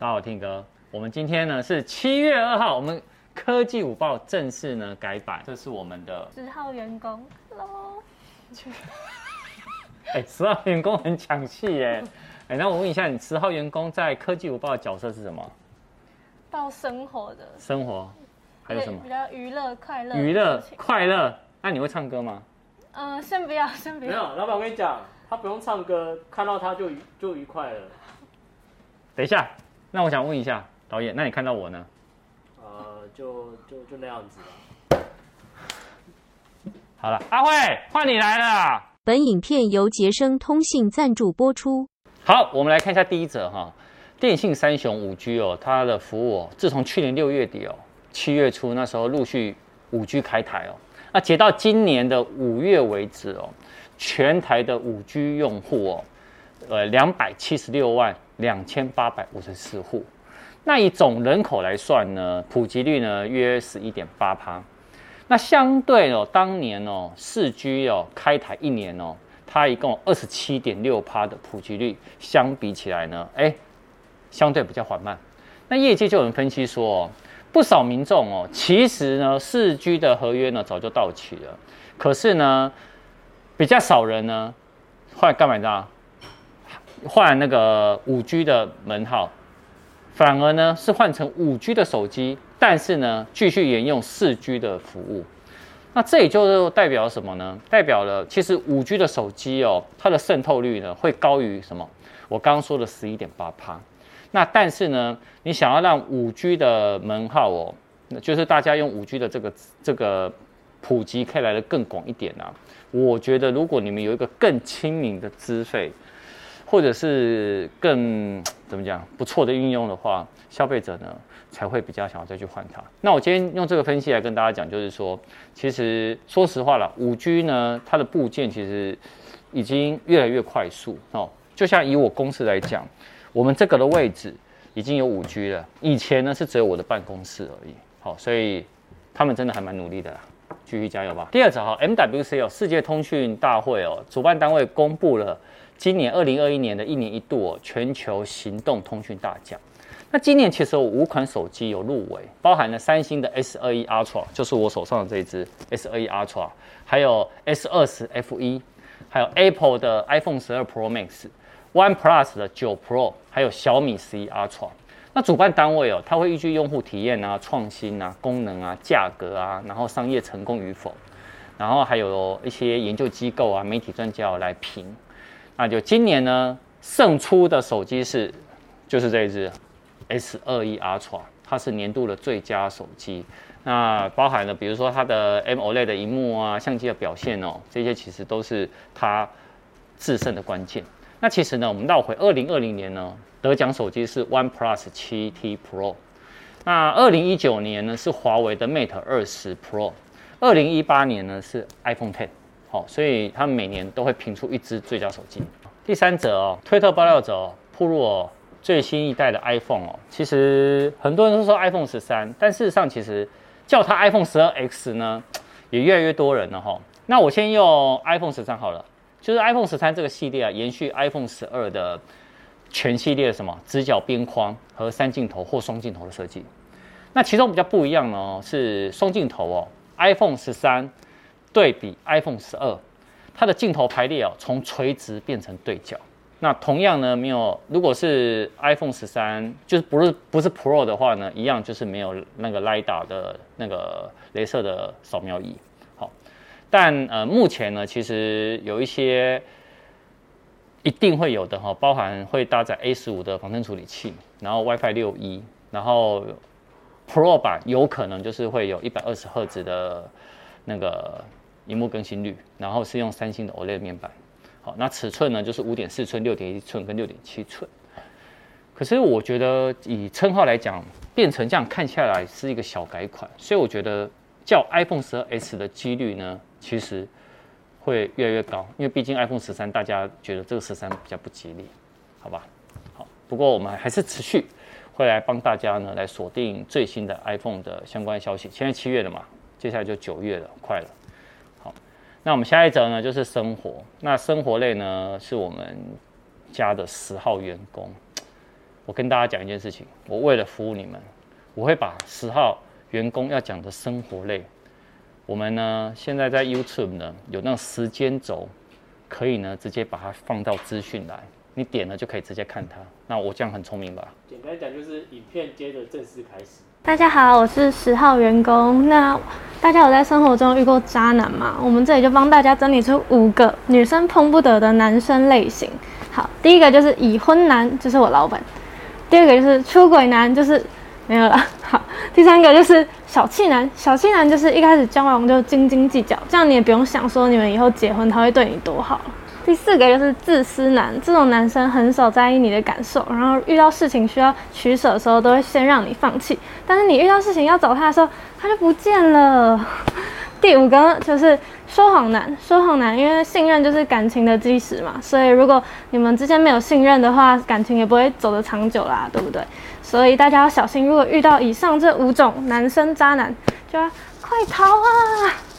大家好，Tim 哥，我们今天呢是七月二号，我们科技午报正式呢改版，这是我们的十号员工，Hello。哎，十号员工很抢戏耶！哎，那我问一下，你十号员工在科技午报的角色是什么？报生活的。生活，还有什么？比较娱乐快乐。娱乐快乐，那你会唱歌吗？嗯、先不要，先不要。没有，老板，我跟你讲，他不用唱歌，看到他就就愉快了。等一下。那我想问一下导演，那你看到我呢？呃，就就就那样子吧。好了，阿慧，换你来了。本影片由杰生通信赞助播出。好，我们来看一下第一则哈，电信三雄五 G 哦，它的服务哦，自从去年六月底哦，七月初那时候陆续五 G 开台哦，那截到今年的五月为止哦，全台的五 G 用户哦，呃，两百七十六万。两千八百五十四户，那以总人口来算呢，普及率呢约十一点八趴。那相对哦，当年哦四 G 哦开台一年哦，它一共二十七点六趴的普及率，相比起来呢，哎，相对比较缓慢。那业界就有人分析说哦，不少民众哦，其实呢四 G 的合约呢早就到期了，可是呢比较少人呢后来干嘛呢？换那个五 G 的门号，反而呢是换成五 G 的手机，但是呢继续沿用四 G 的服务。那这也就代表什么呢？代表了其实五 G 的手机哦，它的渗透率呢会高于什么？我刚刚说的十一点八趴。那但是呢，你想要让五 G 的门号哦，就是大家用五 G 的这个这个普及可以来得更广一点啊。我觉得如果你们有一个更亲民的资费。或者是更怎么讲不错的运用的话，消费者呢才会比较想要再去换它。那我今天用这个分析来跟大家讲，就是说，其实说实话了，五 G 呢它的部件其实已经越来越快速哦。就像以我公司来讲，我们这个的位置已经有五 G 了，以前呢是只有我的办公室而已。好，所以他们真的还蛮努力的，继续加油吧。第二则哈，MWC 哦，世界通讯大会哦，主办单位公布了。今年二零二一年的一年一度哦全球行动通讯大奖，那今年其实有五款手机有入围，包含了三星的 S 二一 Ultra，就是我手上的这一支 S 二一 Ultra，还有 S 二十 FE，还有 Apple 的 iPhone 十二 Pro Max，OnePlus 的九 Pro，还有小米十一 Ultra。那主办单位哦，它会依据用户体验啊、创新啊、功能啊、价格啊，然后商业成功与否，然后还有一些研究机构啊、媒体专家来评。那就今年呢，胜出的手机是，就是这一支 S 二一 Ultra，它是年度的最佳手机。那包含了比如说它的 M O L E D 的荧幕啊，相机的表现哦，这些其实都是它制胜的关键。那其实呢，我们倒回二零二零年呢，得奖手机是 OnePlus 7T Pro。那二零一九年呢是华为的 Mate 二十 Pro。二零一八年呢是 iPhone Ten。好，所以他们每年都会评出一支最佳手机。第三则哦，推特爆料者哦，曝露哦最新一代的 iPhone 哦，其实很多人都说 iPhone 十三，但事实上其实叫它 iPhone 十二 X 呢，也越来越多人了哈。那我先用 iPhone 十三好了，就是 iPhone 十三这个系列啊，延续 iPhone 十二的全系列什么直角边框和三镜头或双镜头的设计。那其中比较不一样呢，是双镜头哦，iPhone 十三。对比 iPhone 十二，它的镜头排列哦，从垂直变成对角。那同样呢，没有，如果是 iPhone 十三，就是不是不是 Pro 的话呢，一样就是没有那个 LiDAR 的那个镭射的扫描仪。好，但呃，目前呢，其实有一些一定会有的哈，包含会搭载 A 十五的仿生处理器，然后 WiFi 六 E，然后 Pro 版有可能就是会有一百二十赫兹的那个。萤幕更新率，然后是用三星的 OLED 面板，好，那尺寸呢就是五点四寸、六点一寸跟六点七寸。可是我觉得以称号来讲，变成这样看下来是一个小改款，所以我觉得叫 iPhone 十二 S 的几率呢，其实会越来越高，因为毕竟 iPhone 十三大家觉得这个十三比较不吉利，好吧？好，不过我们还是持续会来帮大家呢来锁定最新的 iPhone 的相关消息。现在七月了嘛，接下来就九月了，快了。那我们下一则呢，就是生活。那生活类呢，是我们家的十号员工。我跟大家讲一件事情，我为了服务你们，我会把十号员工要讲的生活类，我们呢现在在 YouTube 呢有那种时间轴，可以呢直接把它放到资讯来，你点了就可以直接看它。那我这样很聪明吧？简单讲就是影片接着正式开始。大家好，我是十号员工。那大家有在生活中遇过渣男吗？我们这里就帮大家整理出五个女生碰不得的男生类型。好，第一个就是已婚男，就是我老板；第二个就是出轨男，就是没有了。好，第三个就是小气男，小气男就是一开始交往就斤斤计较，这样你也不用想说你们以后结婚他会对你多好。第四个就是自私男，这种男生很少在意你的感受，然后遇到事情需要取舍的时候，都会先让你放弃。但是你遇到事情要找他的时候，他就不见了。第五个就是说谎男，说谎男，因为信任就是感情的基石嘛，所以如果你们之间没有信任的话，感情也不会走得长久啦，对不对？所以大家要小心，如果遇到以上这五种男生渣男，就要快逃啊！